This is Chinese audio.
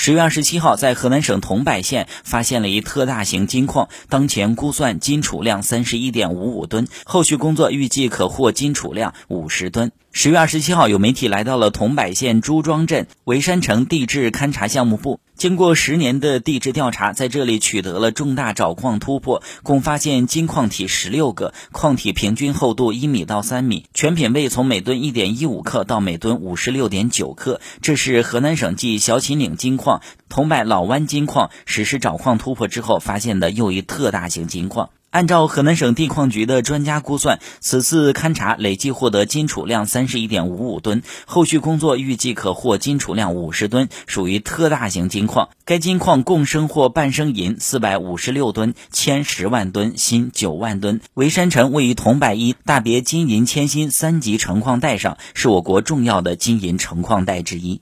十月二十七号，在河南省桐柏县发现了一特大型金矿，当前估算金储量三十一点五五吨，后续工作预计可获金储量五十吨。十月二十七号，有媒体来到了桐柏县朱庄镇围山城地质勘察项目部。经过十年的地质调查，在这里取得了重大找矿突破，共发现金矿体十六个，矿体平均厚度一米到三米，全品位从每吨一点一五克到每吨五十六点九克。这是河南省继小秦岭金矿、桐柏老湾金矿实施找矿突破之后发现的又一特大型金矿。按照河南省地矿局的专家估算，此次勘查累计获得金储量三十一点五五吨，后续工作预计可获金储量五十吨，属于特大型金矿。该金矿共生获半生银四百五十六吨、铅十万吨、锌九万吨。围山城位于桐柏一大别金银铅锌三级成矿带上，是我国重要的金银成矿带之一。